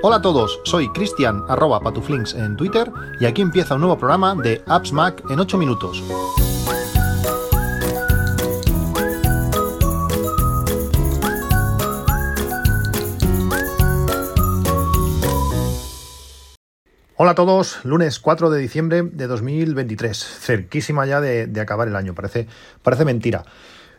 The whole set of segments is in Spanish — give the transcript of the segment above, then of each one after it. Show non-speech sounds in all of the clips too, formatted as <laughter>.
Hola a todos, soy Cristian arroba patuflinks en Twitter y aquí empieza un nuevo programa de Apps Mac en 8 minutos. Hola a todos, lunes 4 de diciembre de 2023, cerquísima ya de, acabar el año, parece, parece mentira.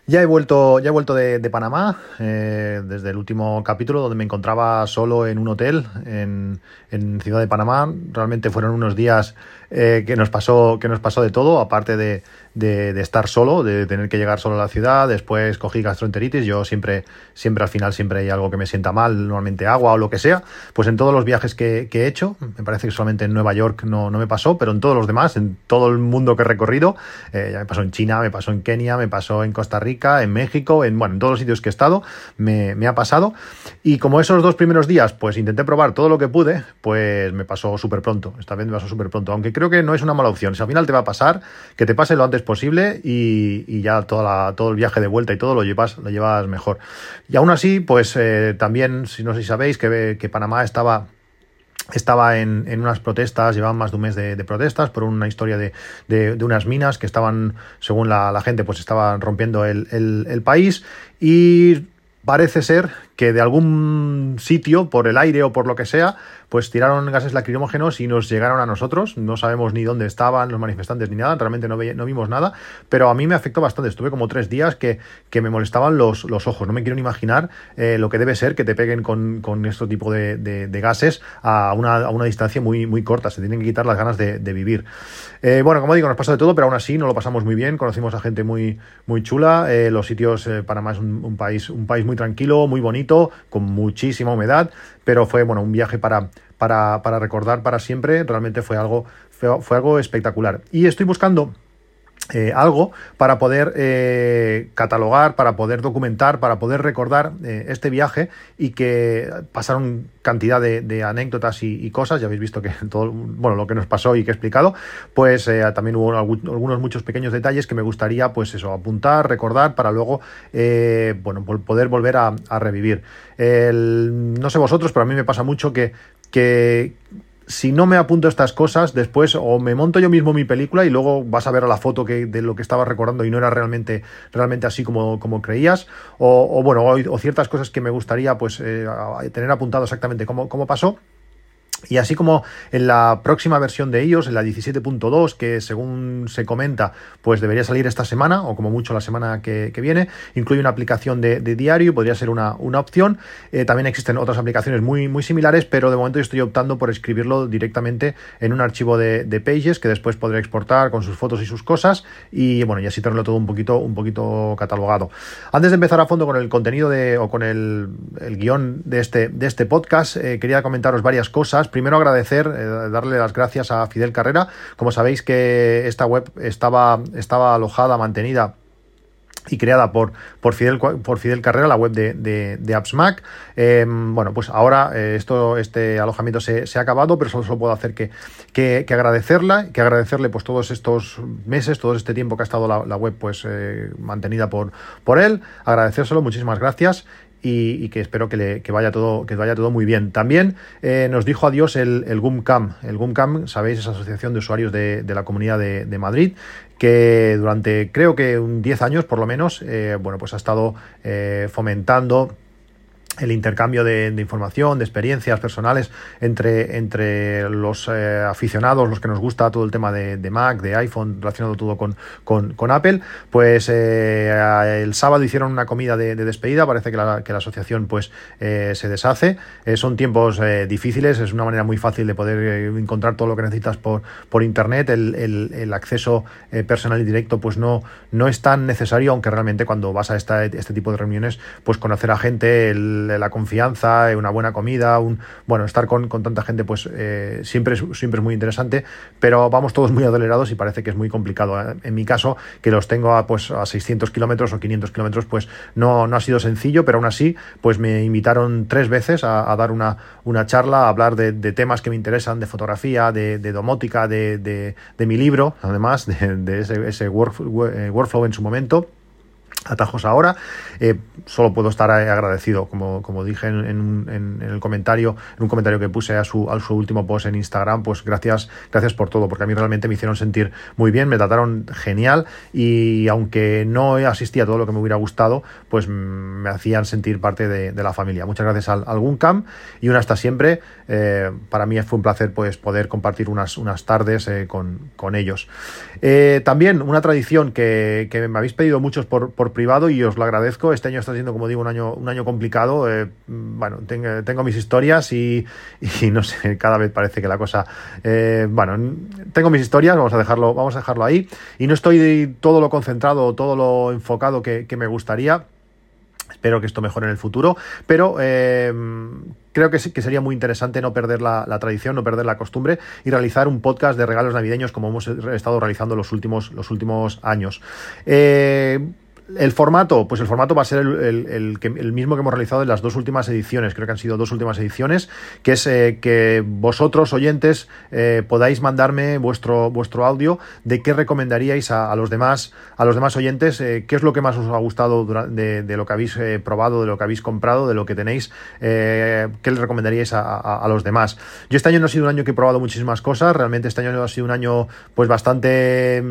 Ya he vuelto, ya he vuelto de, Panamá eh, desde el último capítulo donde me encontraba solo en un hotel en, en Ciudad de Panamá. Realmente fueron unos días eh, que, nos pasó, que nos pasó de todo, aparte de, de, estar solo, de tener que llegar solo a la ciudad, después cogí gastroenteritis, yo siempre, siempre al final siempre hay algo que me sienta mal, normalmente agua o lo que sea, pues en todos los viajes que, he hecho, me parece que solamente en Nueva York no, no, me pasó, pero en todos los demás, en todo el mundo que he recorrido, eh, ya me pasó en China, me pasó en Kenia, me pasó en Costa Rica, en México, en, bueno, en todos los sitios que he estado, me, me ha pasado, y como esos dos primeros días, pues intenté probar todo lo que pude, pues me pasó súper pronto, esta vez me pasó súper pronto, aunque creo que no es una mala opción, si al final te va a pasar, que te pase lo antes posible y, ya toda todo el viaje de vuelta y todo lo llevas, lo llevas mejor. Y aún así, pues eh, también, si no sé si sabéis, que, que Panamá estaba estaba en, unas protestas, llevaban más de un mes de, protestas por una historia de, unas minas que estaban, según la, gente, pues estaban rompiendo el, el, país y parece ser que de algún sitio, por el aire o por lo que sea, pues tiraron gases lacrimógenos y nos llegaron a nosotros. No sabemos ni dónde estaban los manifestantes ni nada, realmente no, vimos nada, pero a mí me afectó bastante. Estuve como tres días que, que me molestaban los, los, ojos. No me quiero ni imaginar eh, lo que debe ser que te peguen con, con este tipo de, de, gases a una, a una, distancia muy, muy corta. Se tienen que quitar las ganas de, vivir. Eh, bueno, como digo, nos pasa de todo, pero aún así no lo pasamos muy bien. Conocimos a gente muy, muy chula. Eh, los sitios, Panamá es un, país, un país muy tranquilo, muy bonito, con muchísima humedad pero fue bueno, un viaje para, para, recordar para siempre, realmente fue algo, fue, algo espectacular. Y estoy buscando eh, algo para poder eh, catalogar, para poder documentar, para poder recordar eh, este viaje y que pasaron cantidad de, anécdotas y, cosas, ya habéis visto que <laughs> todo bueno, lo que nos pasó y que he explicado, pues también hubo algunos muchos pequeños detalles que me gustaría pues eso, apuntar, recordar para luego bueno, poder volver a, revivir. no sé vosotros, pero a mí me pasa mucho que, que si no me apunto estas cosas, después o me monto yo mismo mi película y luego vas a ver a la foto que, de lo que estaba recordando y no era realmente, realmente así como, como creías, o, bueno, o, ciertas cosas que me gustaría pues eh, tener apuntado exactamente cómo, cómo pasó. Y así como en la próxima versión de ellos, en la 17.2, que según se comenta, pues debería salir esta semana, o como mucho la semana que, viene, incluye una aplicación de, diario, podría ser una, una opción. Eh, también existen otras aplicaciones muy, muy similares, pero de momento yo estoy optando por escribirlo directamente en un archivo de, Pages que después podré exportar con sus fotos y sus cosas, y bueno, y así tenerlo todo un poquito, un poquito catalogado. Antes de empezar a fondo con el contenido de, o con el, guion de este, de este podcast, eh, quería comentaros varias cosas primero agradecer, eh, darle las gracias a Fidel Carrera. Como sabéis que esta web estaba, alojada, mantenida y creada por, por, Fidel, Carrera, la web de, de, AppsMac. Em, bueno, pues ahora eh, esto, este alojamiento se, ha acabado, pero solo, puedo hacer que, que, agradecerla, que agradecerle pues todos estos meses, todo este tiempo que ha estado la, web pues eh, mantenida por, por él, agradecérselo, muchísimas gracias y, que espero que, le, vaya todo, que vaya todo muy bien. También eh, nos dijo adiós el, el GUMCAM. El GUMCAM, sabéis, es Asociación de Usuarios de, la Comunidad de, Madrid, que durante creo que un 10 años por lo menos, eh, bueno, pues ha estado eh, fomentando el intercambio de, información, de experiencias personales entre, entre los eh, aficionados, los que nos gusta todo el tema de, Mac, de iPhone, relacionado todo con, con, Apple, pues eh, el sábado hicieron una comida de, despedida, parece que la, que la asociación pues eh, se deshace, son tiempos difíciles, es una manera muy fácil de poder encontrar todo lo que necesitas por, por internet, el, el, acceso personal y directo pues no, no es tan necesario, aunque realmente cuando vas a esta, este tipo de reuniones, pues conocer a gente, el la confianza, una buena comida, un bueno, estar con, tanta gente, pues eh, siempre, es, siempre es muy interesante, pero vamos todos muy acelerados y parece que es muy complicado. ¿eh? En mi caso, que los tengo a, pues, a 600 kilómetros o 500 kilómetros, pues no, no ha sido sencillo, pero aún así, pues me invitaron tres veces a, dar una, una charla, a hablar de, temas que me interesan, de fotografía, de, domótica, de, mi libro, además, de, ese, ese workflow en su momento atajos ahora. Eh, solo puedo estar agradecido, como, como dije en, en, el comentario, en un comentario que puse a su, a su último post en Instagram, pues gracias, gracias por todo, porque a mí realmente me hicieron sentir muy bien, me trataron genial y aunque no asistí a todo lo que me hubiera gustado, pues me hacían sentir parte de, la familia. Muchas gracias al, al Guncam y una hasta siempre. Eh, para mí fue un placer pues poder compartir unas, unas tardes eh, con, con, ellos. también una tradición que, que, me habéis pedido muchos por, por privado y os lo agradezco. Este año está siendo, como digo, un año, un año complicado. Eh, bueno, tengo, tengo, mis historias y, no sé, cada vez parece que la cosa. Eh, bueno, tengo mis historias, vamos a dejarlo, vamos a dejarlo ahí. Y no estoy todo lo concentrado, todo lo enfocado que, me gustaría. Espero que esto mejore en el futuro, pero eh, creo que, que sería muy interesante no perder la, tradición, no perder la costumbre y realizar un podcast de regalos navideños como hemos estado realizando los últimos, los últimos años. El formato, pues el formato va a ser el, mismo que hemos realizado en las dos últimas ediciones, creo que han sido dos últimas ediciones, que es eh, que vosotros, oyentes, eh, podáis mandarme vuestro, vuestro audio de qué recomendaríais a, los demás, a los demás oyentes, eh, qué es lo que más os ha gustado de, lo que habéis probado, de lo que habéis comprado, de lo que tenéis, qué les recomendaríais a, los demás. Yo este año no ha sido un año que he probado muchísimas cosas, realmente este año ha sido un año pues bastante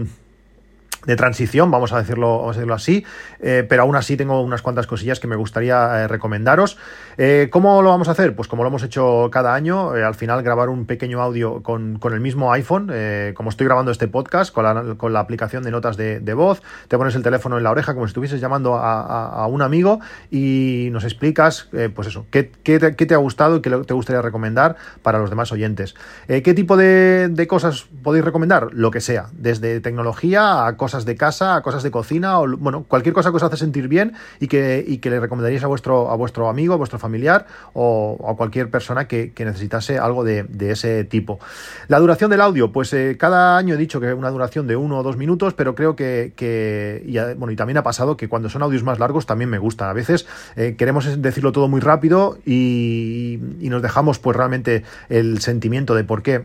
de transición, vamos a decirlo, vamos a decirlo así, eh, pero aún así tengo unas cuantas cosillas que me gustaría eh, recomendaros. Eh, ¿Cómo lo vamos a hacer? Pues como lo hemos hecho cada año, al final grabar un pequeño audio con, el mismo iPhone, como estoy grabando este podcast, con la, con la aplicación de notas de, voz, te pones el teléfono en la oreja como si estuvieses llamando a, un amigo y nos explicas, pues eso, qué, qué, te, ha gustado y qué te gustaría recomendar para los demás oyentes. ¿Qué tipo de, de cosas podéis recomendar? Lo que sea, desde tecnología a cosas de casa, a cosas de cocina, o bueno, cualquier cosa que os hace sentir bien y que, que le recomendaríais a vuestro, a vuestro amigo, a vuestro familiar o a cualquier persona que, necesitase algo de, ese tipo. La duración del audio, pues eh, cada año he dicho que una duración de uno o dos minutos, pero creo que, y, bueno, y también ha pasado que cuando son audios más largos también me gustan. A veces eh, queremos decirlo todo muy rápido y, y nos dejamos pues realmente el sentimiento de por qué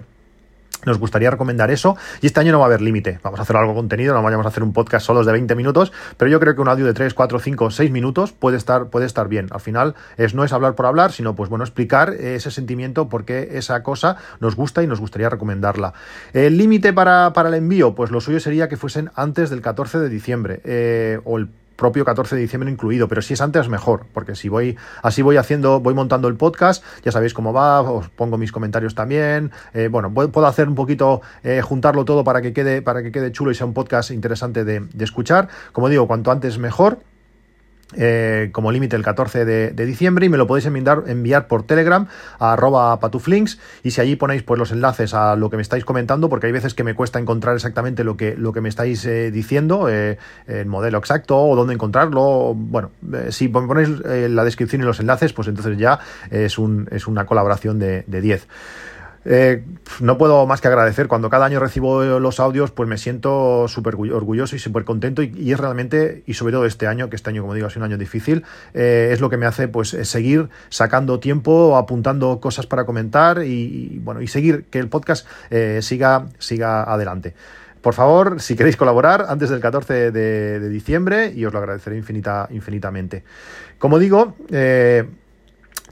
nos gustaría recomendar eso. Y este año no va a haber límite. Vamos a hacer algo contenido, no vayamos a hacer un podcast solos de 20 minutos, pero yo creo que un audio de 3, 4, 5, 6 minutos puede estar, puede estar bien. Al final es, no es hablar por hablar, sino pues bueno, explicar ese sentimiento, por qué esa cosa nos gusta y nos gustaría recomendarla. El límite para, el envío, pues lo suyo sería que fuesen antes del 14 de diciembre eh, o el propio 14 de diciembre incluido, pero si es antes mejor, porque si voy así voy haciendo, voy montando el podcast, ya sabéis cómo va, os pongo mis comentarios también, eh, bueno, puedo hacer un poquito, eh, juntarlo todo para que quede, para que quede chulo y sea un podcast interesante de, de escuchar, como digo, cuanto antes mejor. Eh, como límite el 14 de, diciembre y me lo podéis enviar, enviar por Telegram a arroba patuflinks y si allí ponéis pues los enlaces a lo que me estáis comentando porque hay veces que me cuesta encontrar exactamente lo que, lo que me estáis eh, diciendo eh, el modelo exacto o dónde encontrarlo bueno si ponéis la descripción y los enlaces pues entonces ya es, un, es una colaboración de, de 10 eh, no puedo más que agradecer. Cuando cada año recibo los audios, pues me siento súper orgulloso y súper contento. Y, es realmente, y sobre todo este año, que este año, como digo, ha sido un año difícil, eh, es lo que me hace pues seguir sacando tiempo, apuntando cosas para comentar y, bueno, y seguir que el podcast eh, siga, siga adelante. Por favor, si queréis colaborar antes del 14 de, diciembre, y os lo agradeceré infinita, infinitamente. Como digo,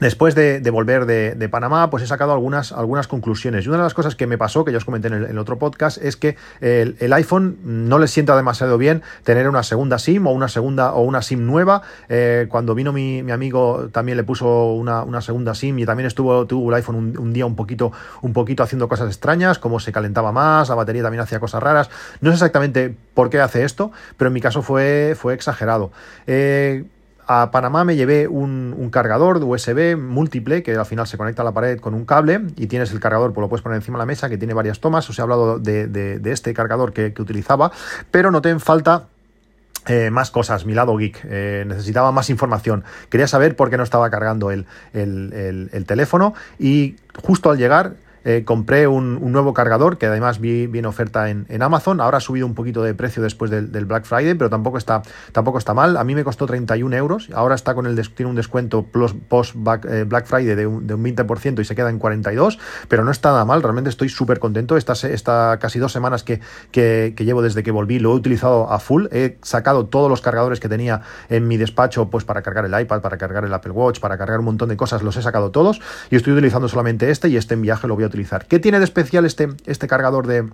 Después de, volver de, Panamá, pues he sacado algunas, algunas conclusiones. Y una de las cosas que me pasó, que ya os comenté en el, otro podcast, es que el, iPhone no le sienta demasiado bien tener una segunda SIM o una segunda o una SIM nueva. Eh, cuando vino mi, amigo también le puso una, segunda SIM y también estuvo tuvo el iPhone un, día un poquito, un poquito haciendo cosas extrañas, como se calentaba más, la batería también hacía cosas raras. No sé exactamente por qué hace esto, pero en mi caso fue, fue exagerado. Eh, a Panamá me llevé un, cargador de USB múltiple que al final se conecta a la pared con un cable y tienes el cargador, pues lo puedes poner encima de la mesa, que tiene varias tomas. Os he hablado de, este cargador que, utilizaba, pero noté en falta eh, más cosas, mi lado geek. Eh, necesitaba más información. Quería saber por qué no estaba cargando el, teléfono y justo al llegar eh, compré un, nuevo cargador que además vi, en oferta en, Amazon. Ahora ha subido un poquito de precio después del, Black Friday, pero tampoco está, tampoco está mal. A mí me costó 31 euros. Ahora está con el tiene un descuento post eh, Black, Friday de un, 20% y se queda en 42, pero no está nada mal. Realmente estoy súper contento. Estas esta casi dos semanas que, que, llevo desde que volví lo he utilizado a full. He sacado todos los cargadores que tenía en mi despacho pues para cargar el iPad, para cargar el Apple Watch, para cargar un montón de cosas. Los he sacado todos y estoy utilizando solamente este y este en viaje lo voy a ¿Qué tiene de especial este, este cargador de,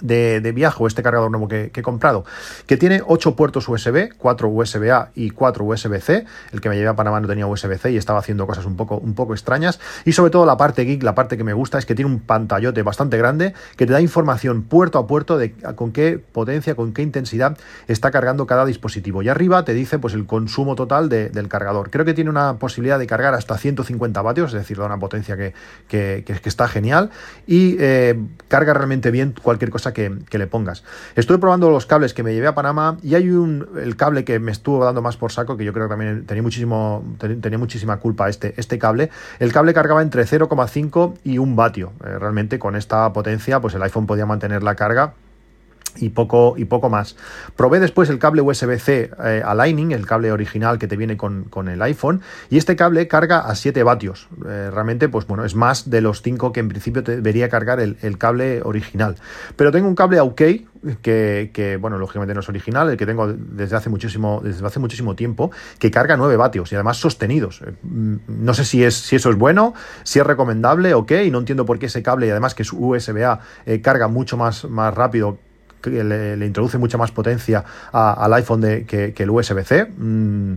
de, de viaje o este cargador nuevo que, he comprado, que tiene 8 puertos USB, 4 USB-A y 4 USB-C. El que me llevé a Panamá no tenía USB-C y estaba haciendo cosas un poco, un poco extrañas. Y sobre todo la parte geek, la parte que me gusta es que tiene un pantallote bastante grande que te da información puerto a puerto de con qué potencia, con qué intensidad está cargando cada dispositivo. Y arriba te dice pues el consumo total del cargador. Creo que tiene una posibilidad de cargar hasta 150 vatios, es decir, da una potencia que, que, está genial y eh, carga realmente bien cualquier cosa que, le pongas. Estoy probando los cables que me llevé a Panamá y hay un el cable que me estuvo dando más por saco, que yo creo que también tenía, muchísimo, tenía muchísima culpa este, este cable. El cable cargaba entre 0,5 y 1 vatio. Eh, realmente con esta potencia, pues el iPhone podía mantener la carga y poco, y poco más. Probé después el cable USB-C eh, a Lightning, el cable original que te viene con, el iPhone, y este cable carga a 7 vatios. Eh, realmente, pues bueno, es más de los 5 que en principio debería cargar el, cable original. Pero tengo un cable OK que, que, bueno, lógicamente no es original, el que tengo desde hace muchísimo, desde hace muchísimo tiempo, que carga 9 vatios y además sostenidos. Eh, no sé si, es, si eso es bueno, si es recomendable, ok, y no entiendo por qué ese cable, y además que es USB-A, carga mucho más, más rápido le, introduce mucha más potencia al iPhone que, el USB-C. Mm,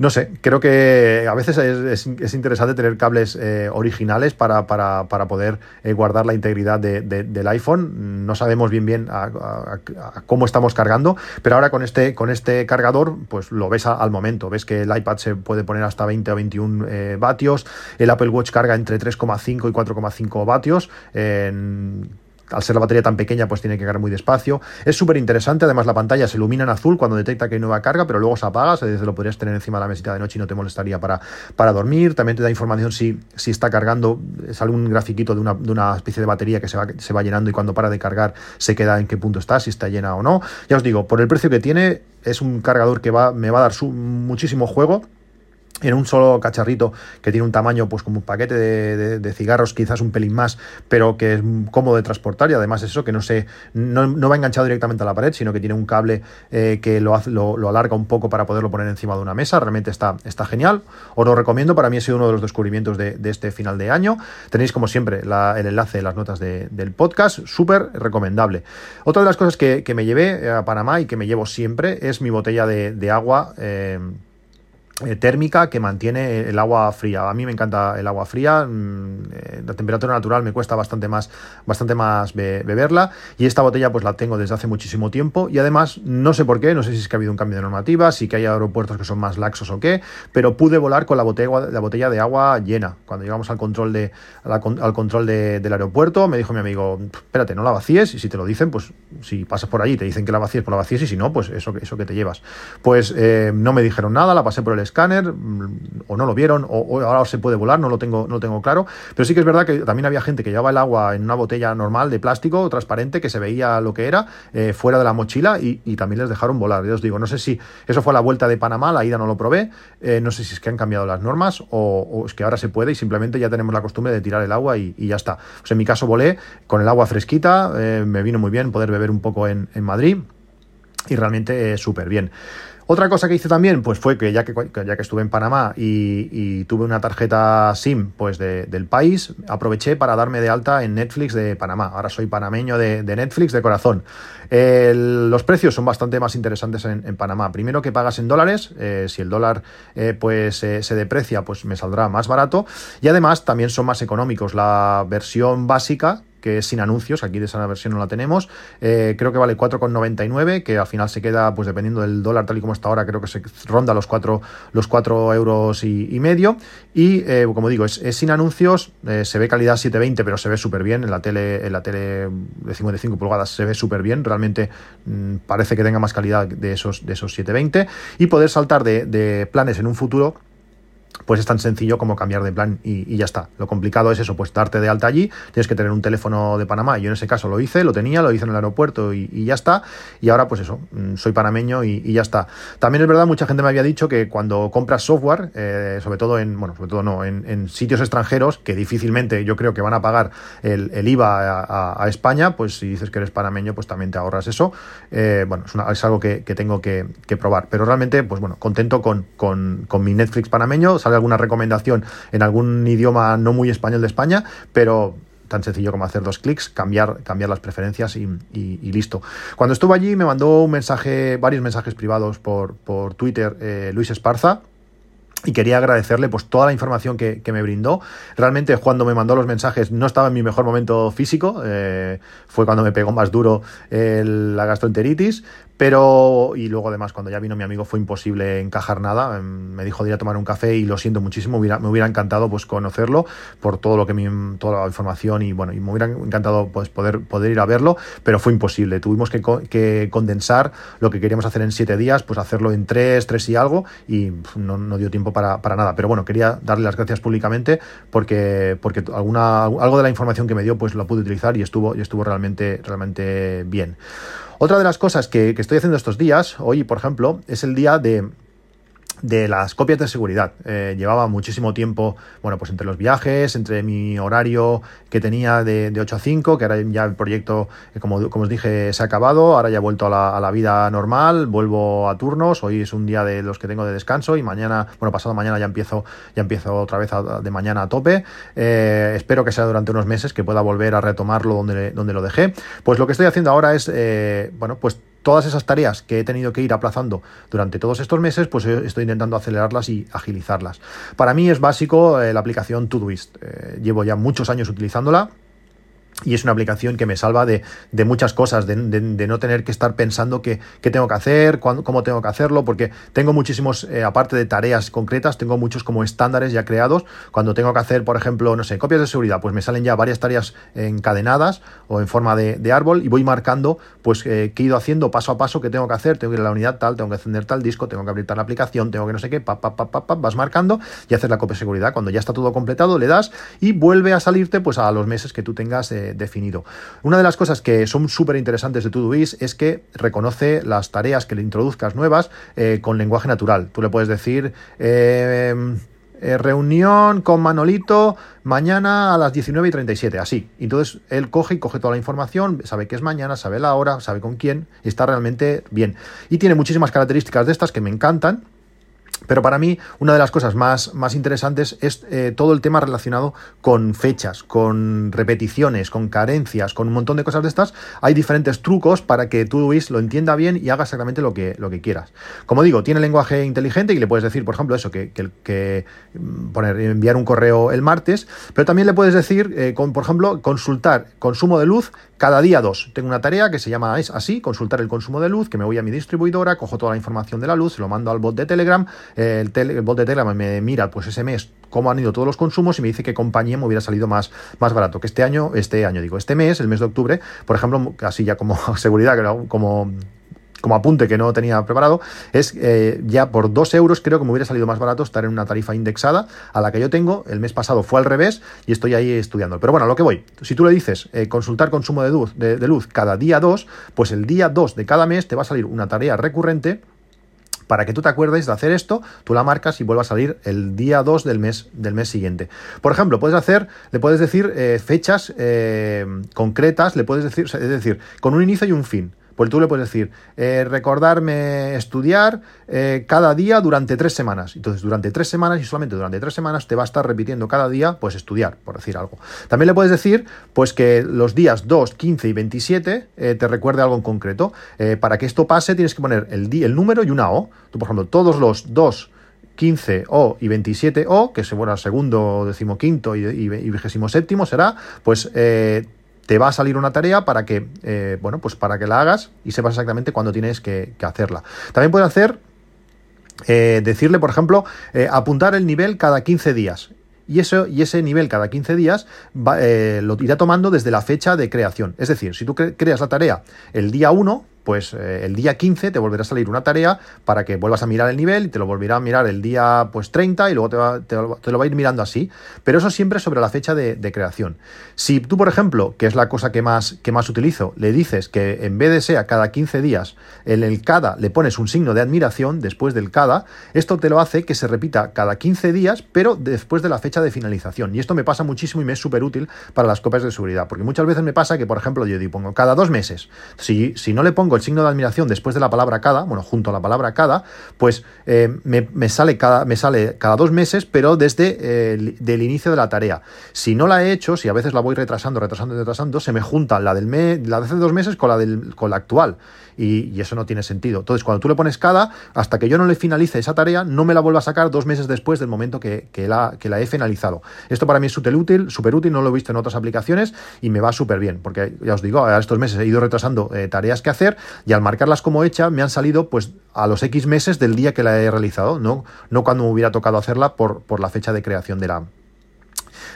no sé, creo que a veces es, interesante tener cables eh, originales para, poder eh, guardar la integridad del iPhone. No sabemos bien bien cómo estamos cargando, pero ahora con este, con este cargador, pues lo ves al momento. Ves que el iPad se puede poner hasta 20 o 21 eh, vatios, el Apple Watch carga entre 3,5 y 4,5 vatios. Al ser la batería tan pequeña, pues tiene que cargar muy despacio. Es súper interesante, además la pantalla se ilumina en azul cuando detecta que hay nueva carga, pero luego se apaga, se lo podrías tener encima de la mesita de noche y no te molestaría para, para dormir. También te da información si, si está cargando, sale un grafiquito de una, de una especie de batería que se va, se va llenando y cuando para de cargar se queda en qué punto está, si está llena o no. Ya os digo, por el precio que tiene, es un cargador que va, me va a dar muchísimo juego en un solo cacharrito que tiene un tamaño pues como un paquete de, cigarros quizás un pelín más pero que es cómodo de transportar y además eso que no se no, va enganchado directamente a la pared sino que tiene un cable eh, que lo, lo, alarga un poco para poderlo poner encima de una mesa. Realmente está, está genial. Os lo recomiendo. Para mí ha sido uno de los descubrimientos de, este final de año. Tenéis como siempre el enlace de las notas del podcast. Súper recomendable. Otra de las cosas que, me llevé a Panamá y que me llevo siempre es mi botella de, agua eh, térmica que mantiene el agua fría. A mí me encanta el agua fría, mm, eh, la temperatura natural me cuesta bastante más, bastante más beberla y esta botella pues la tengo desde hace muchísimo tiempo y además no sé por qué, no sé si es que ha habido un cambio de normativa, si que hay aeropuertos que son más laxos o qué, pero pude volar con la botella, la botella de agua llena. Cuando llegamos al control, de, al control del aeropuerto me dijo mi amigo, espérate, no la vacíes y si te lo dicen, pues si pasas por allí te dicen que la vacíes, pues la vacíes y si no, pues eso, eso que te llevas. Pues eh, no me dijeron nada, la pasé por el escáner, mm, o no lo vieron, o, ahora se puede volar, no lo tengo, no tengo claro. Pero sí que es verdad que también había gente que llevaba el agua en una botella normal de plástico, transparente, que se veía lo que era, eh, fuera de la mochila, y, también les dejaron volar. Yo os digo, no sé si eso fue la vuelta de Panamá, la ida no lo probé, eh, no sé si es que han cambiado las normas o, es que ahora se puede y simplemente ya tenemos la costumbre de tirar el agua y, ya está. Pues en mi caso volé con el agua fresquita, eh, me vino muy bien poder beber un poco en, en Madrid y realmente súper bien. Otra cosa que hice también, pues fue que ya que, ya que estuve en Panamá y, tuve una tarjeta SIM pues del país, aproveché para darme de alta en Netflix de Panamá. Ahora soy panameño de, Netflix de corazón. los precios son bastante más interesantes en, Panamá. Primero que pagas en dólares, eh, si el dólar eh, pues eh, se deprecia, pues me saldrá más barato. Y además también son más económicos. La versión básica que es sin anuncios, aquí de esa versión no la tenemos, eh, creo que vale 4,99, que al final se queda, pues dependiendo del dólar tal y como está ahora, creo que se ronda los 4, los 4 euros y, medio, y eh, como digo, es, sin anuncios, eh, se ve calidad 720, pero se ve súper bien, en la tele en la tele de 55 pulgadas se ve súper bien, realmente mm, parece que tenga más calidad de esos, de esos 720, y poder saltar de planes en un futuro pues es tan sencillo como cambiar de plan y, ya está. Lo complicado es eso, pues darte de alta allí, tienes que tener un teléfono de Panamá. Yo en ese caso lo hice, lo tenía, lo hice en el aeropuerto y, ya está. Y ahora pues eso, mm, soy panameño y, ya está. También es verdad, mucha gente me había dicho que cuando compras software, eh, sobre todo en, bueno, sobre todo no, en, sitios extranjeros, que difícilmente yo creo que van a pagar el, IVA a, España, pues si dices que eres panameño, pues también te ahorras eso. Eh, bueno, es, algo que, tengo que, probar. Pero realmente, pues bueno, contento con, con, con mi Netflix panameño alguna recomendación en algún idioma no muy español de España, pero tan sencillo como hacer dos clics, cambiar, cambiar las preferencias y, listo. Cuando estuve allí me mandó un mensaje, varios mensajes privados por, por Twitter eh, Luis Esparza, y quería agradecerle pues toda la información que, me brindó. Realmente cuando me mandó los mensajes no estaba en mi mejor momento físico, eh, fue cuando me pegó más duro la gastroenteritis, pero, y luego además cuando ya vino mi amigo fue imposible encajar nada. Em, me dijo de ir a tomar un café y lo siento muchísimo. me hubiera encantado pues conocerlo por todo lo que me, toda la información y bueno, y me hubiera encantado pues poder, poder ir a verlo, pero fue imposible. Tuvimos que, condensar lo que queríamos hacer en siete días, pues hacerlo en tres, tres y algo, y no, dio tiempo para, para, nada. Pero bueno, quería darle las gracias públicamente porque, porque alguna, algo de la información que me dio pues lo pude utilizar y estuvo, y estuvo realmente, realmente bien. Otra de las cosas que, estoy haciendo estos días, hoy por ejemplo, es el día de de las copias de seguridad. Eh, llevaba muchísimo tiempo, bueno, pues entre los viajes, entre mi horario que tenía de, 8 a 5, que ahora ya el proyecto, eh, como, os dije, se ha acabado, ahora ya he vuelto a la, vida normal, vuelvo a turnos, hoy es un día de los que tengo de descanso y mañana, bueno, pasado mañana ya empiezo, ya empiezo otra vez de mañana a tope. Eh, espero que sea durante unos meses, que pueda volver a retomarlo donde, donde lo dejé. Pues lo que estoy haciendo ahora es, bueno, pues todas esas tareas que he tenido que ir aplazando durante todos estos meses, pues estoy intentando acelerarlas y agilizarlas. Para mí es básico eh, la aplicación Todoist. Eh, llevo ya muchos años utilizándola y es una aplicación que me salva de, muchas cosas, de, no tener que estar pensando qué, tengo que hacer, cómo tengo que hacerlo, porque tengo muchísimos, eh, aparte de tareas concretas, tengo muchos como estándares ya creados. Cuando tengo que hacer, por ejemplo, no sé, copias de seguridad, pues me salen ya varias tareas encadenadas o en forma de, árbol y voy marcando pues eh, qué he ido haciendo paso a paso, qué tengo que hacer, tengo que ir a la unidad tal, tengo que encender tal disco, tengo que abrir tal aplicación, tengo que no sé qué, pa, pa, pa, pa, vas marcando y haces la copia de seguridad. Cuando ya está todo completado, le das y vuelve a salirte pues a los meses que tú tengas eh, definido. Una de las cosas que son súper interesantes de Todoist es que reconoce las tareas que le introduzcas nuevas eh, con lenguaje natural. Tú le puedes decir... Eh, reunión con Manolito mañana a las 19 y 37, así. Entonces él coge y coge toda la información, sabe que es mañana, sabe la hora, sabe con quién, y está realmente bien. Y tiene muchísimas características de estas que me encantan pero para mí, una de las cosas más, más interesantes es eh, todo el tema relacionado con fechas, con repeticiones, con carencias, con un montón de cosas de estas. Hay diferentes trucos para que tú, Luis, lo entienda bien y haga exactamente lo que, lo que quieras. Como digo, tiene lenguaje inteligente y le puedes decir, por ejemplo, eso, que, que, mm, poner, enviar un correo el martes, pero también le puedes decir, eh, con, por ejemplo, consultar consumo de luz cada día dos. Tengo una tarea que se llama es así, consultar el consumo de luz, que me voy a mi distribuidora, cojo toda la información de la luz, se lo mando al bot de Telegram, el, bot de Telegram me mira pues ese mes cómo han ido todos los consumos y me dice qué compañía me hubiera salido más, más barato. Que este año, este año digo, este mes, el mes de octubre, por ejemplo, así ya como <laughs> seguridad, como como apunte que no tenía preparado, es eh, ya por 2 euros creo que me hubiera salido más barato estar en una tarifa indexada a la que yo tengo. El mes pasado fue al revés y estoy ahí estudiando. Pero bueno, a lo que voy. Si tú le dices eh, consultar consumo de luz, de, luz cada día 2, pues el día 2 de cada mes te va a salir una tarea recurrente para que tú te acuerdes de hacer esto, tú la marcas y vuelva a salir el día 2 del mes, del mes siguiente. Por ejemplo, puedes hacer, le puedes decir eh, fechas concretas, le puedes decir, es decir, con un inicio y un fin. Pues tú le puedes decir, eh, recordarme estudiar eh, cada día durante tres semanas. Entonces, durante tres semanas y solamente durante tres semanas te va a estar repitiendo cada día, pues estudiar, por decir algo. También le puedes decir, pues que los días 2, 15 y 27 eh, te recuerde algo en concreto. para que esto pase tienes que poner el, el número y una O. Tú, por ejemplo, todos los 2, 15 O y 27 O, que se bueno, segundo, decimoquinto y, y, vigésimo séptimo será, pues te va a salir una tarea para que, eh, bueno, pues para que la hagas y sepas exactamente cuándo tienes que, hacerla. También puedes hacer, eh, decirle, por ejemplo, eh, apuntar el nivel cada 15 días. Y, eso, y ese nivel cada 15 días lo irá tomando desde la fecha de creación. Es decir, si tú creas la tarea el día 1, pues eh, el día 15 te volverá a salir una tarea para que vuelvas a mirar el nivel y te lo volverá a mirar el día pues 30 y luego te, lo va a ir mirando así. Pero eso siempre sobre la fecha de, creación. Si tú, por ejemplo, que es la cosa que más, que más utilizo, le dices que en vez de sea cada 15 días, en el cada le pones un signo de admiración después del cada, esto te lo hace que se repita cada 15 días, pero después de la fecha de finalización. Y esto me pasa muchísimo y me es súper útil para las copias de seguridad, porque muchas veces me pasa que, por ejemplo, yo pongo cada dos meses. Si, si no le pongo el signo de admiración después de la palabra cada, bueno, junto a la palabra cada, pues eh, me, sale cada, me sale cada dos meses, pero desde el del inicio de la tarea. Si no la he hecho, si a veces la voy retrasando, retrasando, retrasando, se me junta la del mes, la de hace dos meses con la del, con la actual y, eso no tiene sentido. Entonces, cuando tú le pones cada, hasta que yo no le finalice esa tarea, no me la vuelva a sacar dos meses después del momento que, la, que la he finalizado. Esto para mí es súper útil, súper útil, no lo he visto en otras aplicaciones y me va súper bien, porque ya os digo, a estos meses he ido retrasando eh, tareas que hacer y al marcarlas como hecha me han salido pues a los X meses del día que la he realizado, no, no cuando me hubiera tocado hacerla por, por la fecha de creación de la,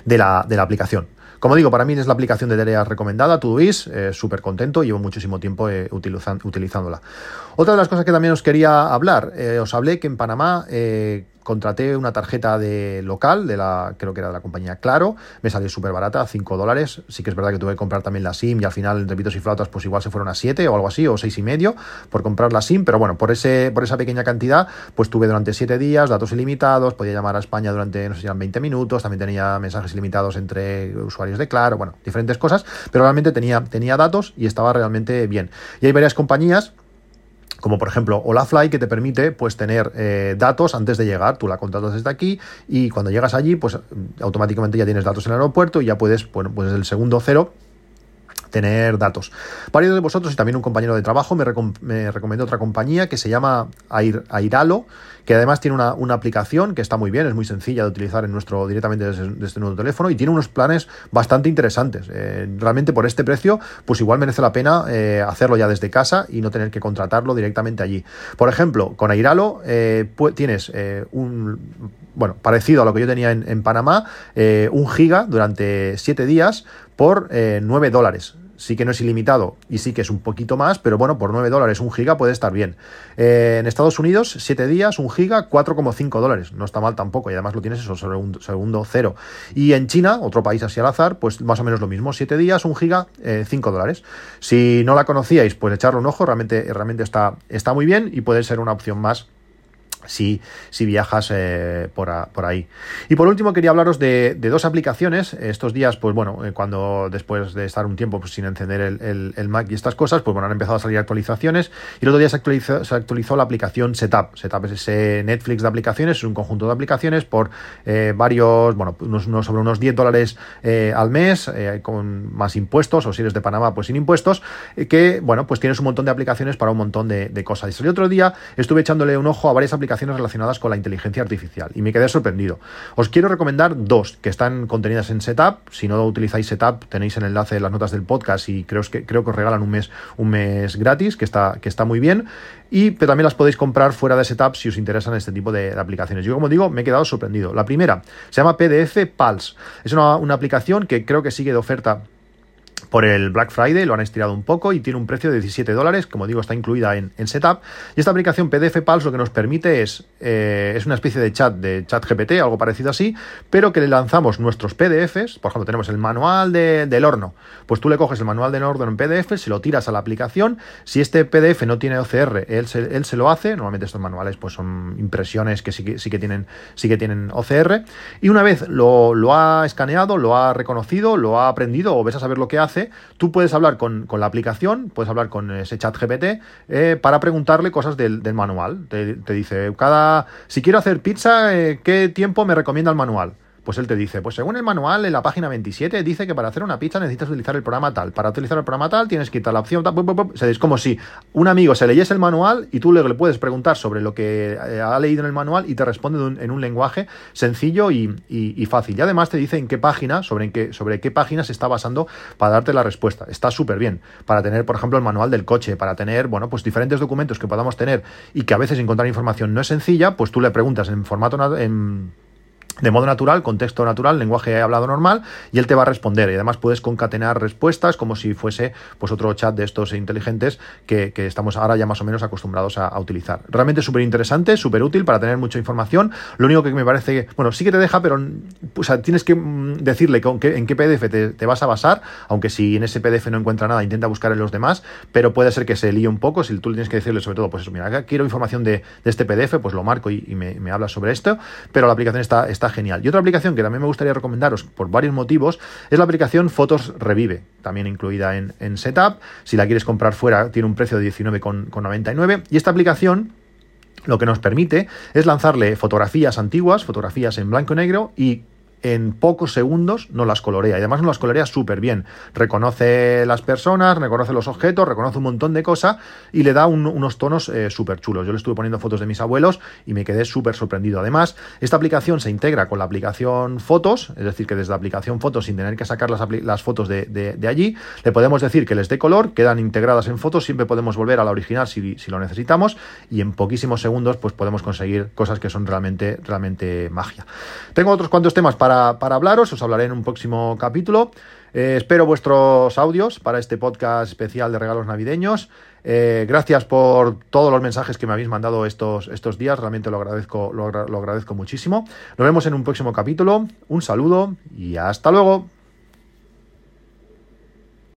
de la, de la aplicación. Como digo, para mí es la aplicación de tareas recomendada, Todoist, eh, súper contento, llevo muchísimo tiempo eh, utilizándola. Otra de las cosas que también os quería hablar, eh, os hablé que en Panamá eh, contraté una tarjeta de local, de la, creo que era de la compañía Claro, me salió súper barata, 5 dólares. Sí que es verdad que tuve que comprar también la SIM y al final, entre pitos y flautas, pues igual se fueron a 7 o algo así, o seis y medio por comprar la SIM, pero bueno, por, ese, por esa pequeña cantidad, pues tuve durante 7 días datos ilimitados, podía llamar a España durante, no sé si eran 20 minutos, también tenía mensajes ilimitados entre usuarios de Claro, bueno, diferentes cosas, pero realmente tenía, tenía datos y estaba realmente bien. Y hay varias compañías como por ejemplo Olafly que te permite pues tener eh, datos antes de llegar, tú la contratas desde aquí y cuando llegas allí pues automáticamente ya tienes datos en el aeropuerto y ya puedes, bueno, pues el segundo cero tener datos. Varios de vosotros y también un compañero de trabajo me, recomendó otra compañía que se llama Airalo, que además tiene una, aplicación que está muy bien, es muy sencilla de utilizar en nuestro directamente desde, este nuevo teléfono y tiene unos planes bastante interesantes. Eh, realmente por este precio, pues igual merece la pena eh, hacerlo ya desde casa y no tener que contratarlo directamente allí. Por ejemplo, con Airalo eh, tienes un bueno, parecido a lo que yo tenía en, Panamá, un giga durante 7 días por 9 dólares sí que no es ilimitado y sí que es un poquito más, pero bueno, por 9 dólares un giga puede estar bien. Eh, en Estados Unidos, 7 días, un giga, 4,5 dólares. No está mal tampoco y además lo tienes eso segundo cero. Y en China, otro país así al azar, pues más o menos lo mismo, 7 días, un giga, 5 eh, dólares. Si no la conocíais, pues echarle un ojo, realmente, realmente está, está muy bien y puede ser una opción más si, si viajas eh, por, por, ahí. Y por último quería hablaros de, dos aplicaciones. Estos días, pues bueno, eh, cuando después de estar un tiempo pues, sin encender el, Mac y estas cosas, pues bueno, han empezado a salir actualizaciones. Y el otro día se actualizó, se actualizó la aplicación Setup. Setup es ese Netflix de aplicaciones, es un conjunto de aplicaciones por eh, varios, bueno, unos, sobre unos 10 dólares al mes, con más impuestos, o si eres de Panamá, pues sin impuestos, que bueno, pues tienes un montón de aplicaciones para un montón de, de cosas. Y el otro día estuve echándole un ojo a varias aplicaciones relacionadas con la inteligencia artificial y me quedé sorprendido. Os quiero recomendar dos que están contenidas en Setup. Si no utilizáis Setup, tenéis el enlace en las notas del podcast y creo que, creo que os regalan un mes, un mes gratis, que está, que está muy bien. Y pero también las podéis comprar fuera de Setup si os interesan este tipo de, aplicaciones. Yo, como digo, me he quedado sorprendido. La primera se llama PDF Pulse. Es una, una aplicación que creo que sigue de oferta por el Black Friday, lo han estirado un poco y tiene un precio de 17 dólares, como digo, está incluida en, Setup. Y esta aplicación PDF Pulse lo que nos permite es, eh, es una especie de chat, de chat GPT, algo parecido así, pero que le lanzamos nuestros PDFs, por ejemplo, tenemos el manual del horno, pues tú le coges el manual del horno en PDF, se lo tiras a la aplicación, si este PDF no tiene OCR, él se, él se lo hace, normalmente estos manuales pues son impresiones que sí que, sí que, tienen, sí que tienen OCR, y una vez lo, lo ha escaneado, lo ha reconocido, lo ha aprendido o ves a saber lo que hace, tú puedes hablar con, la aplicación, puedes hablar con ese chat GPT eh, para preguntarle cosas del, manual. Te, dice, cada, si quiero hacer pizza, eh, ¿qué tiempo me recomienda el manual? Pues él te dice, pues según el manual en la página 27 dice que para hacer una pizza necesitas utilizar el programa tal. Para utilizar el programa tal tienes que a la opción tal. es como si un amigo se leyese el manual y tú le, puedes preguntar sobre lo que eh, ha leído en el manual y te responde en un lenguaje sencillo y, fácil. Y además te dice en qué página, sobre, en qué, sobre qué página se está basando para darte la respuesta. Está súper bien. Para tener, por ejemplo, el manual del coche, para tener, bueno, pues diferentes documentos que podamos tener y que a veces encontrar información no es sencilla, pues tú le preguntas en formato... En, de modo natural, contexto natural, lenguaje hablado normal, y él te va a responder. Y además puedes concatenar respuestas como si fuese pues otro chat de estos inteligentes que, estamos ahora ya más o menos acostumbrados a, utilizar. Realmente súper interesante, súper útil para tener mucha información. Lo único que me parece, bueno, sí que te deja, pero tienes que mm, decirle en qué PDF te, vas a basar, aunque si en ese PDF no encuentra nada, intenta buscar en los demás, pero puede ser que se líe un poco, si tú tienes que decirle sobre todo, pues mira, quiero información de, este PDF, pues lo marco y, me, me habla sobre esto, pero la aplicación está, está genial. Y otra aplicación que también me gustaría recomendaros por varios motivos es la aplicación Fotos Revive, también incluida en, Setup. Si la quieres comprar fuera, tiene un precio de 19,99. Y esta aplicación lo que nos permite es lanzarle fotografías antiguas, fotografías en blanco y negro y en pocos segundos no las colorea. Y además no las colorea súper bien. Reconoce las personas, reconoce los objetos, reconoce un montón de cosas y le da unos tonos eh, súper chulos. Yo le estuve poniendo fotos de mis abuelos y me quedé súper sorprendido. Además, esta aplicación se integra con la aplicación Fotos, es decir, que desde la aplicación Fotos, sin tener que sacar las, fotos de, allí, le podemos decir que les dé color, quedan integradas en fotos, siempre podemos volver a la original si, lo necesitamos y en poquísimos segundos pues podemos conseguir cosas que son realmente, realmente magia. Tengo otros cuantos temas para para, hablaros, os hablaré en un próximo capítulo. Eh, espero vuestros audios para este podcast especial de regalos navideños. Eh, gracias por todos los mensajes que me habéis mandado estos, estos días, realmente lo agradezco, lo agradezco muchísimo. Nos vemos en un próximo capítulo. Un saludo y hasta luego.